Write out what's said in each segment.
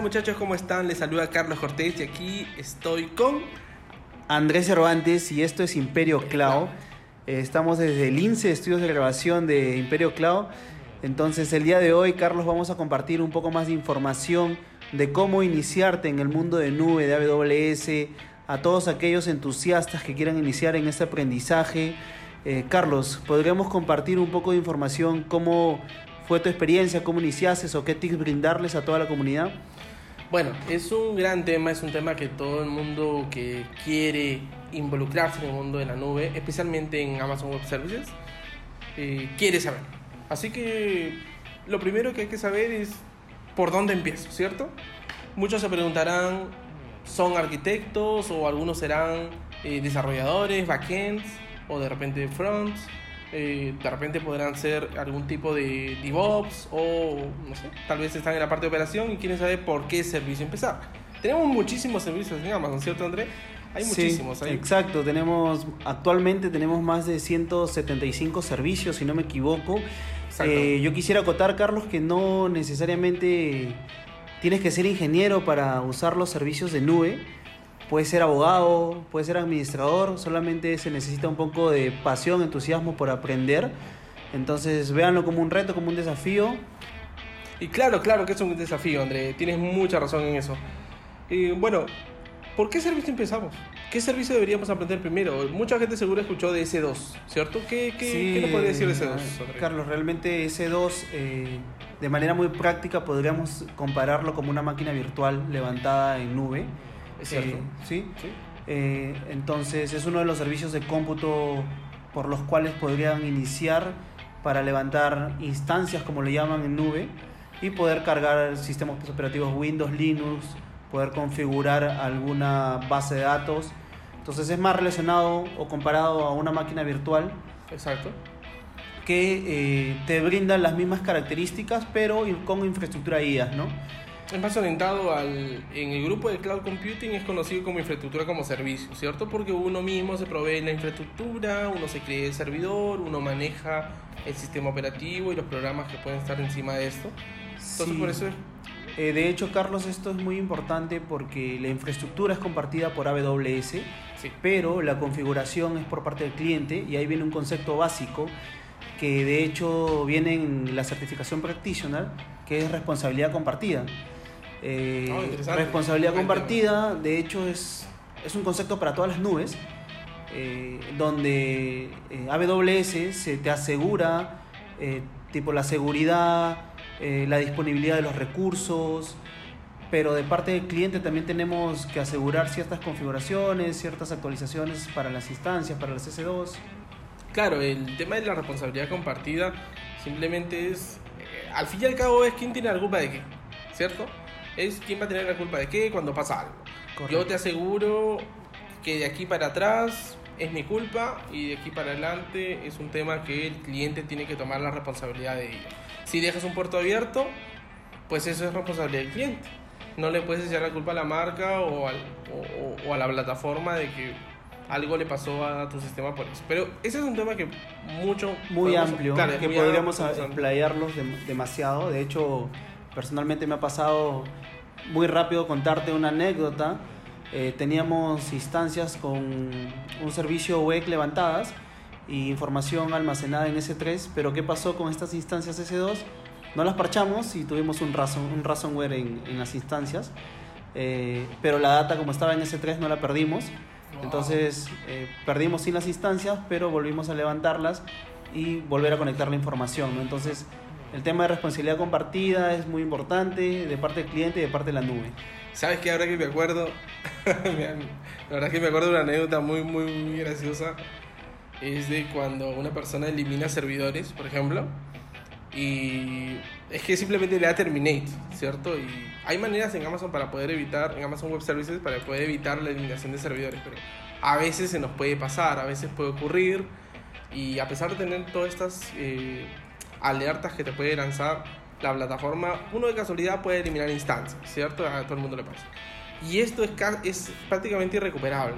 muchachos? ¿Cómo están? Les saluda Carlos Cortés y aquí estoy con Andrés Cervantes y esto es Imperio Cloud. Eh, estamos desde el INSE, estudios de grabación de Imperio Cloud. Entonces el día de hoy, Carlos, vamos a compartir un poco más de información de cómo iniciarte en el mundo de nube, de AWS, a todos aquellos entusiastas que quieran iniciar en este aprendizaje. Eh, Carlos, ¿podríamos compartir un poco de información cómo fue tu experiencia, cómo iniciaste o qué tips brindarles a toda la comunidad? Bueno, es un gran tema, es un tema que todo el mundo que quiere involucrarse en el mundo de la nube, especialmente en Amazon Web Services, eh, quiere saber. Así que lo primero que hay que saber es por dónde empiezo, ¿cierto? Muchos se preguntarán, ¿son arquitectos o algunos serán eh, desarrolladores, backends o de repente fronts? Eh, de repente podrán ser algún tipo de DevOps o no sé, tal vez están en la parte de operación y quieren saber por qué servicio empezar. Tenemos muchísimos servicios en Amazon, ¿cierto André? Hay muchísimos ahí. Exacto, tenemos actualmente tenemos más de 175 servicios, si no me equivoco. Eh, yo quisiera acotar, Carlos, que no necesariamente tienes que ser ingeniero para usar los servicios de nube Puede ser abogado, puede ser administrador, solamente se necesita un poco de pasión, entusiasmo por aprender. Entonces véanlo como un reto, como un desafío. Y claro, claro que es un desafío, André. Tienes mucha razón en eso. Y bueno, ¿por qué servicio empezamos? ¿Qué servicio deberíamos aprender primero? Mucha gente seguro escuchó de S2, ¿cierto? ¿Qué, qué, nos puede decir de S2? Carlos, realmente S2, eh, de manera muy práctica, podríamos compararlo como una máquina virtual levantada en nube cierto. ¿sí? Eh, entonces es uno de los servicios de cómputo por los cuales podrían iniciar para levantar instancias, como le llaman en nube, y poder cargar sistemas operativos Windows, Linux, poder configurar alguna base de datos. Entonces es más relacionado o comparado a una máquina virtual. Exacto. Que eh, te brinda las mismas características, pero con infraestructura IaaS, ¿no? Es más orientado al. En el grupo de cloud computing es conocido como infraestructura como servicio, ¿cierto? Porque uno mismo se provee la infraestructura, uno se crea el servidor, uno maneja el sistema operativo y los programas que pueden estar encima de esto. Entonces, por eso eh, de hecho, Carlos, esto es muy importante porque la infraestructura es compartida por AWS, pero la configuración es por parte del cliente y ahí viene un concepto básico que de hecho viene en la certificación practitioner, que es responsabilidad compartida. Eh, responsabilidad compartida, de hecho, es, es un concepto para todas las nubes, eh, donde eh, AWS se te asegura tipo la seguridad, la disponibilidad de los recursos, pero de parte del cliente también tenemos que asegurar ciertas configuraciones, ciertas actualizaciones para las instancias, para las S2. Claro, el tema de la responsabilidad compartida simplemente es, al fin y al cabo, es quién tiene la culpa de qué, ¿cierto? Es quién va a tener la culpa de qué cuando pasa algo. Yo te aseguro que de aquí para atrás es mi culpa y de aquí para adelante es un tema que el cliente tiene que tomar la responsabilidad de ello. Si dejas un puerto abierto, pues eso es responsabilidad del cliente. No le puedes echar la culpa a la marca o, o, a la plataforma de que algo le pasó a tu sistema por eso. Pero ese es un tema que mucho... Muy amplio, que podríamos emplearlos demasiado. De hecho, personalmente me ha pasado muy rápido contarte una anécdota. Eh, teníamos instancias con un servicio web levantadas y información almacenada en S3, pero ¿qué pasó con estas instancias S2? No las parchamos y tuvimos un, un ransomware en, en las instancias, eh, pero la data como estaba en S3 no la perdimos. Entonces eh, perdimos sin las instancias, pero volvimos a levantarlas y volver a conectar la información. ¿no? Entonces el tema de responsabilidad compartida es muy importante de parte del cliente y de parte de la nube. ¿Sabes qué? Ahora que me acuerdo, la verdad es que me acuerdo de una anécdota muy, muy, muy graciosa. Es de cuando una persona elimina servidores, por ejemplo, y es que simplemente le da terminate, ¿cierto? Y hay maneras en Amazon para poder evitar, en Amazon Web Services, para poder evitar la eliminación de servidores, pero a veces se nos puede pasar, a veces puede ocurrir, y a pesar de tener todas estas eh, alertas que te puede lanzar la plataforma, uno de casualidad puede eliminar instancias, ¿cierto? A todo el mundo le pasa. Y esto es, es prácticamente irrecuperable.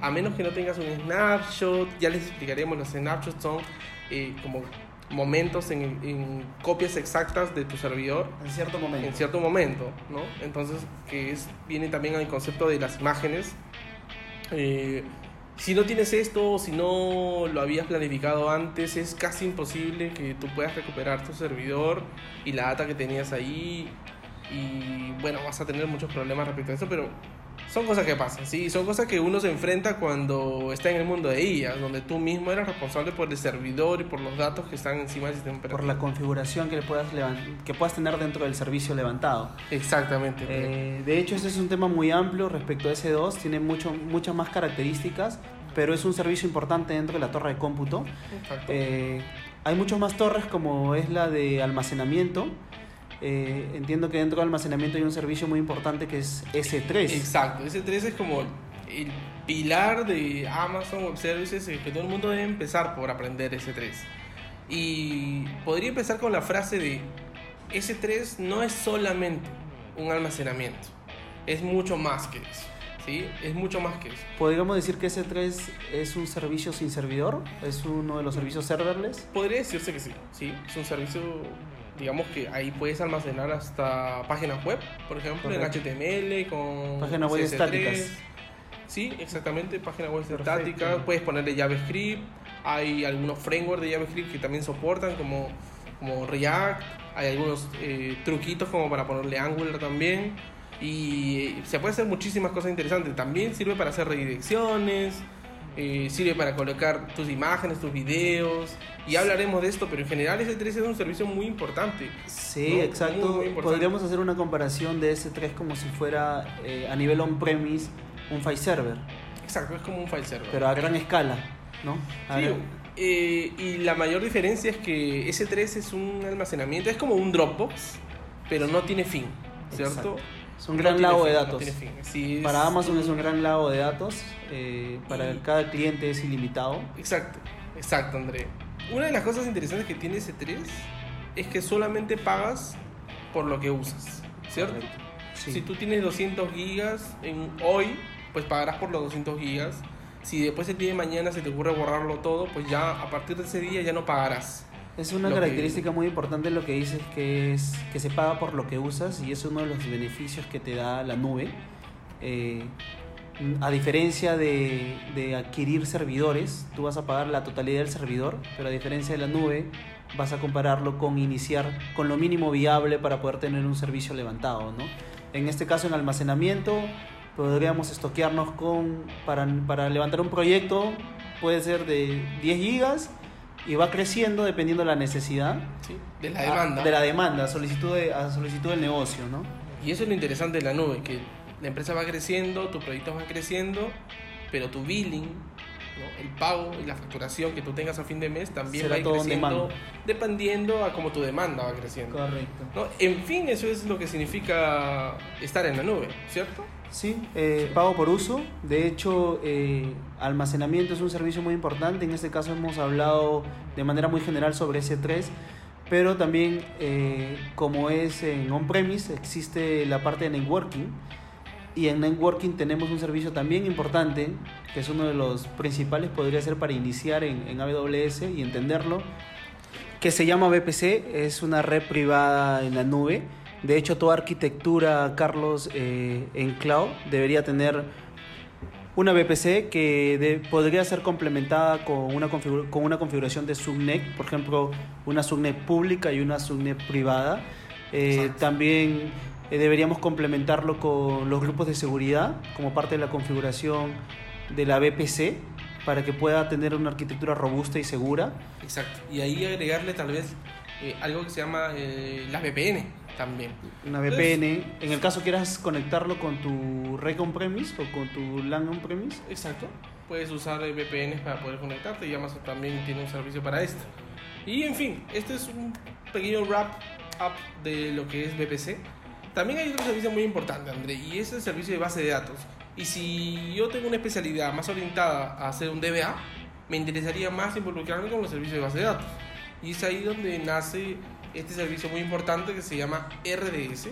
A menos que no tengas un snapshot, ya les explicaremos, los snapshots son eh, como momentos, en, copias exactas de tu servidor. En cierto momento. En cierto momento, ¿no? Entonces, que es, viene también al concepto de las imágenes. Eh, si no tienes esto, si no lo habías planificado antes, es casi imposible que tú puedas recuperar tu servidor y la data que tenías ahí. Y bueno, vas a tener muchos problemas respecto a eso, pero son cosas que pasan, sí, son cosas que uno se enfrenta cuando está en el mundo de IA, donde tú mismo eres responsable por el servidor y por los datos que están encima del sistema. Por la configuración que, puedas que puedas tener dentro del servicio levantado. Exactamente. Eh, de hecho, ese es un tema muy amplio respecto a S2, tiene mucho, muchas más características, pero es un servicio importante dentro de la torre de cómputo. Eh, hay muchas más torres como es la de almacenamiento, eh, entiendo que dentro del almacenamiento hay un servicio muy importante que es S3. Exacto, S3 es como el pilar de Amazon Web Services que todo el mundo debe empezar por aprender S3. Y podría empezar con la frase de S3 no es solamente un almacenamiento, es mucho más que eso. ¿sí? Es mucho más que eso. ¿Podríamos decir que S3 es un servicio sin servidor? ¿Es uno de los servicios serverless? Podría decirse que sí, sí, es un servicio digamos que ahí puedes almacenar hasta páginas web, por ejemplo, en HTML, con páginas web estáticas. Sí, exactamente, páginas web estáticas, puedes ponerle JavaScript, hay algunos frameworks de JavaScript que también soportan como, como React, hay algunos eh, truquitos como para ponerle Angular también y se puede hacer muchísimas cosas interesantes. También sirve para hacer redirecciones, eh, sirve para colocar tus imágenes, tus videos, y hablaremos de esto, pero en general S3 es un servicio muy importante. Sí, exacto. Podríamos hacer una comparación de S3 como si fuera eh, a nivel on-premise un file server. Exacto, es como un file server. Pero a gran escala, ¿no? sí, eh, y la mayor diferencia es que S3 es un almacenamiento, es como un Dropbox, pero no tiene fin, ¿cierto? Es un gran lago de datos. para Amazon es un gran lago de datos. Eh, para cada cliente es ilimitado. Exacto, exacto, André. Una de las cosas interesantes que tiene S3 es que solamente pagas por lo que usas, ¿cierto? Si tú tienes 200 gigas en hoy, pues pagarás por los 200 gigas. Si después el día de mañana se te ocurre borrarlo todo, pues ya a partir de ese día ya no pagarás. Es una característica muy importante lo que dices, que es que se paga por lo que usas y es uno de los beneficios que te da la nube. Eh, a diferencia de, de, adquirir servidores, tú vas a pagar la totalidad del servidor, pero a diferencia de la nube, vas a compararlo con iniciar con lo mínimo viable para poder tener un servicio levantado. ¿no? En este caso, en almacenamiento, podríamos estoquearnos con, para, para levantar un proyecto, puede ser de 10 gigas y va creciendo dependiendo de la necesidad. de la demanda. de la demanda, solicitud, de, a solicitud del negocio, ¿no? Y eso es lo interesante de la nube, que la empresa va creciendo, tu proyecto va creciendo, pero tu billing, el pago y la facturación que tú tengas a fin de mes también va creciendo dependiendo a cómo tu demanda va creciendo. Correcto. En fin, eso es lo que significa estar en la nube, ¿cierto? Sí, eh, pago por uso. De hecho, eh, almacenamiento es un servicio muy importante. En este caso hemos hablado de manera muy general sobre S3, pero también eh, como es en on-premise, existe la parte de networking. Y en networking tenemos un servicio también importante, que es uno de los principales, podría ser para iniciar en, en AWS y entenderlo, que se llama VPC, es una red privada en la nube de hecho, toda arquitectura, Carlos, eh, en cloud debería tener una VPC que podría ser complementada con una, con una configuración de subnet, por ejemplo, una subnet pública y una subnet privada. Eh, también eh, deberíamos complementarlo con los grupos de seguridad como parte de la configuración de la VPC para que pueda tener una arquitectura robusta y segura. Exacto. Y ahí agregarle tal vez algo que se llama la VPN también. Una VPN. en el caso quieras conectarlo con tu red on-premise o con tu LAN on-premise. Exacto. Puedes usar VPNs para poder conectarte y Amazon también tiene un servicio para esto. Y en fin, este es un pequeño wrap up de lo que es VPC. También hay otro servicio muy importante, André, y es el servicio de base de datos. Y si yo tengo una especialidad más orientada a hacer un DBA, me interesaría más involucrarme con los servicios de base de datos. Y es ahí donde nace este servicio muy importante que se llama RDS.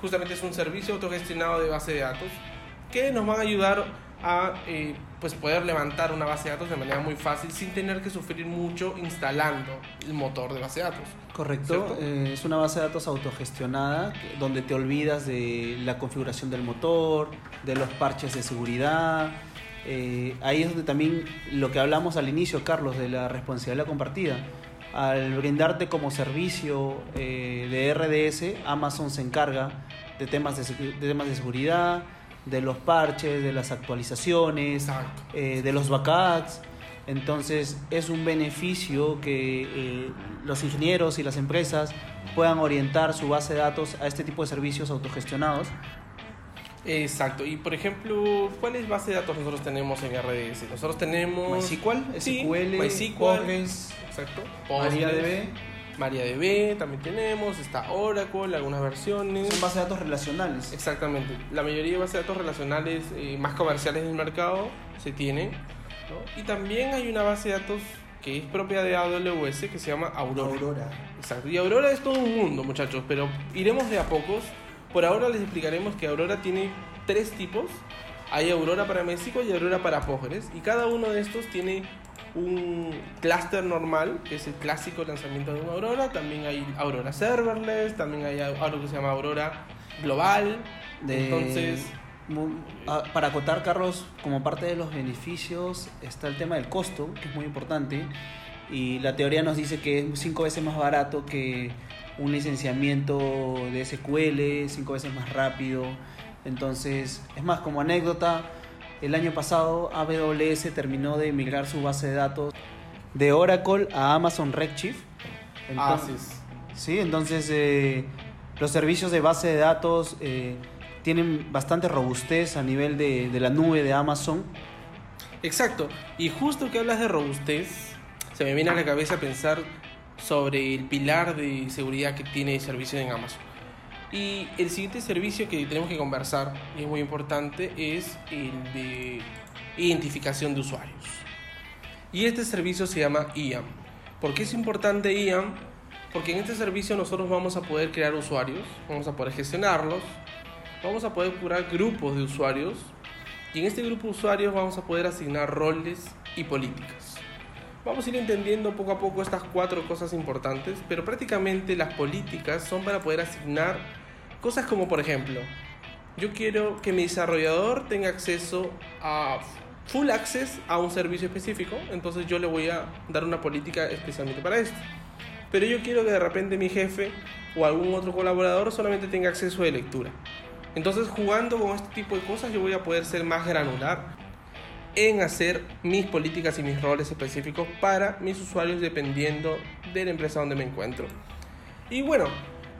Justamente es un servicio autogestionado de base de datos que nos van a ayudar a eh, pues poder levantar una base de datos de manera muy fácil sin tener que sufrir mucho instalando el motor de base de datos. Correcto, eh, es una base de datos autogestionada donde te olvidas de la configuración del motor, de los parches de seguridad. Eh, ahí es donde también lo que hablamos al inicio, Carlos, de la responsabilidad compartida. Al brindarte como servicio de RDS, Amazon se encarga de temas de, de temas de seguridad, de los parches, de las actualizaciones, eh, de los backups. Entonces es un beneficio que eh, los ingenieros y las empresas puedan orientar su base de datos a este tipo de servicios autogestionados. Exacto. Y por ejemplo, ¿cuáles bases de datos nosotros tenemos en RDS? Nosotros tenemos MySQL, SQL, MySQL, exacto, MariaDB. MariaDB también tenemos, está Oracle, algunas versiones. Son bases de datos relacionales. Exactamente. La mayoría de bases de datos relacionales eh, más comerciales del mercado se tienen. Y también hay una base de datos que es propia de AWS que se llama Aurora. Aurora. Exacto. Y Aurora es todo un mundo, muchachos, pero iremos de a pocos. Por ahora les explicaremos que Aurora tiene tres tipos. Hay Aurora para México y Aurora para Postgres. Y cada uno de estos tiene un clúster normal, que es el clásico lanzamiento de una Aurora. También hay Aurora Serverless, también hay algo que se llama Aurora Global. Entonces. Ah, para acotar, Carlos, como parte de los beneficios está el tema del costo, que es muy importante. Y la teoría nos dice que es cinco veces más barato que un licenciamiento de SQL, cinco veces más rápido. Entonces, es más, como anécdota, el año pasado AWS terminó de migrar su base de datos de Oracle a Amazon Redshift. Entonces, sí, entonces eh, los servicios de base de datos eh, tienen bastante robustez a nivel de, de la nube de Amazon. Exacto, y justo que hablas de robustez, se me viene a la cabeza pensar sobre el pilar de seguridad que tiene el servicio en Amazon. Y el siguiente servicio que tenemos que conversar, y es muy importante, es el de identificación de usuarios. Y este servicio se llama IAM. ¿Por qué es importante IAM? Porque en este servicio nosotros vamos a poder crear usuarios, vamos a poder gestionarlos, vamos a poder curar grupos de usuarios y en este grupo de usuarios vamos a poder asignar roles y políticas. Vamos a ir entendiendo poco a poco estas cuatro cosas importantes, pero prácticamente las políticas son para poder asignar Cosas como, por ejemplo, yo quiero que mi desarrollador tenga acceso a full access a un servicio específico, entonces yo le voy a dar una política especialmente para esto. Pero yo quiero que de repente mi jefe o algún otro colaborador solamente tenga acceso de lectura. Entonces jugando con este tipo de cosas yo voy a poder ser más granular en hacer mis políticas y mis roles específicos para mis usuarios dependiendo de la empresa donde me encuentro. Y bueno,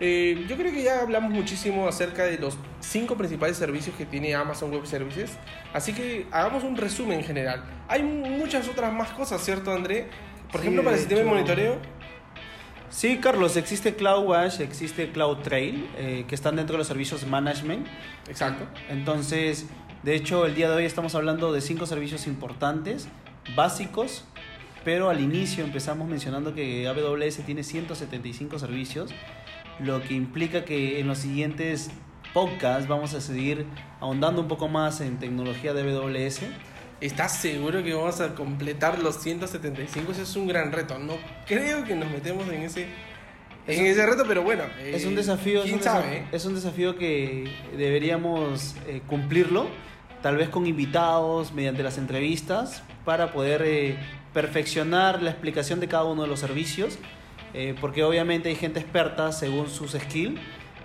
eh, yo creo que ya hablamos muchísimo acerca de los cinco principales servicios que tiene Amazon Web Services, así que hagamos un resumen general. Hay muchas otras más cosas, ¿cierto, André? Por ejemplo, para el sistema de monitoreo. Sí, Carlos, existe CloudWatch, existe CloudTrail, eh, que están dentro de los servicios management. Exacto. Entonces, de hecho, el día de hoy estamos hablando de cinco servicios importantes, básicos, pero al inicio empezamos mencionando que AWS tiene 175 servicios lo que implica que en los siguientes podcasts vamos a seguir ahondando un poco más en tecnología de AWS. ¿Estás seguro que vamos a completar los 175? Ese es un gran reto. No creo que nos metemos en ese, en ese reto, pero bueno. es un desafío. ¿quién es un sabe? Desafío, es un desafío que deberíamos eh, cumplirlo, tal vez con invitados, mediante las entrevistas, para poder eh, perfeccionar la explicación de cada uno de los servicios eh, porque obviamente hay gente experta según sus skills.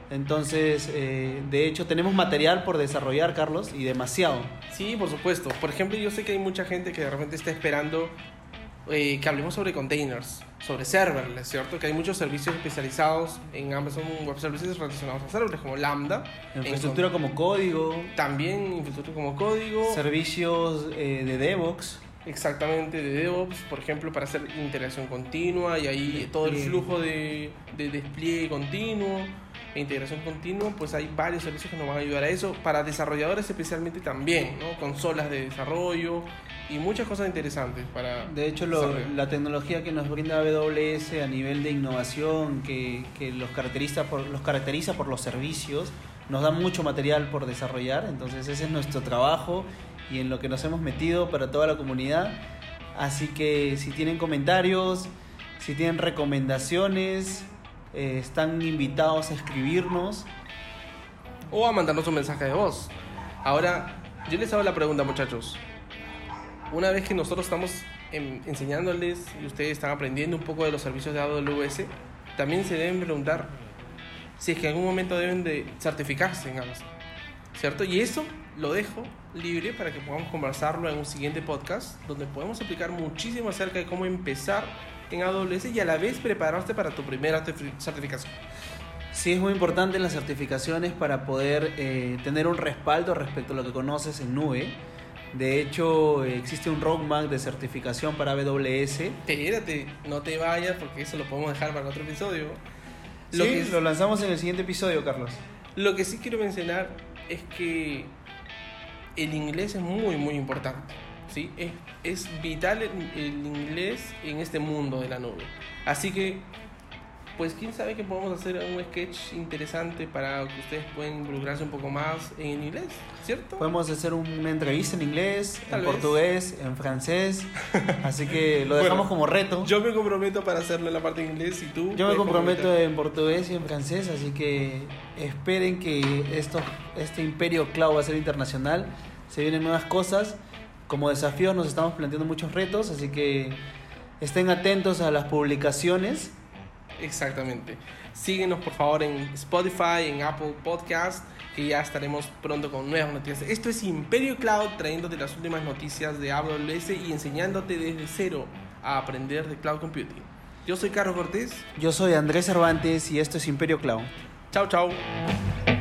Entonces, eh, de hecho, tenemos material por desarrollar, Carlos, y demasiado. Sí, por supuesto. Por ejemplo, yo sé que hay mucha gente que de repente está esperando eh, que hablemos sobre containers, sobre serverless, ¿cierto? Que hay muchos servicios especializados en Amazon Web Services relacionados a serverless, como Lambda. Infraestructura como código. También infraestructura como código. Servicios de DevOps exactamente de DevOps, por ejemplo, para hacer integración continua y ahí todo el flujo de, de despliegue continuo e integración continua, pues hay varios servicios que nos van a ayudar a eso. Para desarrolladores especialmente también, ¿no? Consolas de desarrollo y muchas cosas interesantes para... De hecho, la tecnología que nos brinda AWS a nivel de innovación, que, que los, caracteriza por, los caracteriza por los servicios, nos da mucho material por desarrollar, entonces ese es nuestro trabajo y en lo que nos hemos metido para toda la comunidad. Así que si tienen comentarios, si tienen recomendaciones, eh, están invitados a escribirnos. O a mandarnos un mensaje de voz. Ahora, yo les hago la pregunta, muchachos. Una vez que nosotros estamos enseñándoles y ustedes están aprendiendo un poco de los servicios de AWS, también se deben preguntar si es que en algún momento deben de certificarse en. ¿Cierto? Y eso lo dejo libre para que podamos conversarlo en un siguiente podcast donde podemos explicar muchísimo acerca de cómo empezar en AWS y a la vez prepararte para tu primera certificación. Sí, es muy importante las certificaciones para poder eh, tener un respaldo respecto a lo que conoces en nube. De hecho, existe un roadmap de certificación para AWS. Espérate, no te vayas porque eso lo podemos dejar para otro episodio. Lo sí, que lo lanzamos en el siguiente episodio, Carlos. Lo que sí quiero mencionar es que el inglés es muy, muy importante. ¿sí? Es, es vital el inglés en este mundo de la nube. Así que pues quién sabe que podemos hacer un sketch interesante para que ustedes puedan involucrarse un poco más en inglés, ¿cierto? Podemos hacer una entrevista en inglés, en portugués, en francés, así que lo dejamos como reto. Yo me comprometo para hacerlo en la parte de inglés y tú. Yo me comprometo en portugués y en francés, así que esperen que esto, este imperio cloud va a ser internacional, se vienen nuevas cosas, como desafío nos estamos planteando muchos retos, así que estén atentos a las publicaciones Exactamente. Síguenos por favor en Spotify, en Apple Podcast, que ya estaremos pronto con nuevas noticias. Esto es Imperio Cloud, trayéndote las últimas noticias de AWS y enseñándote desde cero a aprender de cloud computing. Yo soy Carlos Cortés. Yo soy Andrés Cervantes y esto es Imperio Cloud. Chao, chao.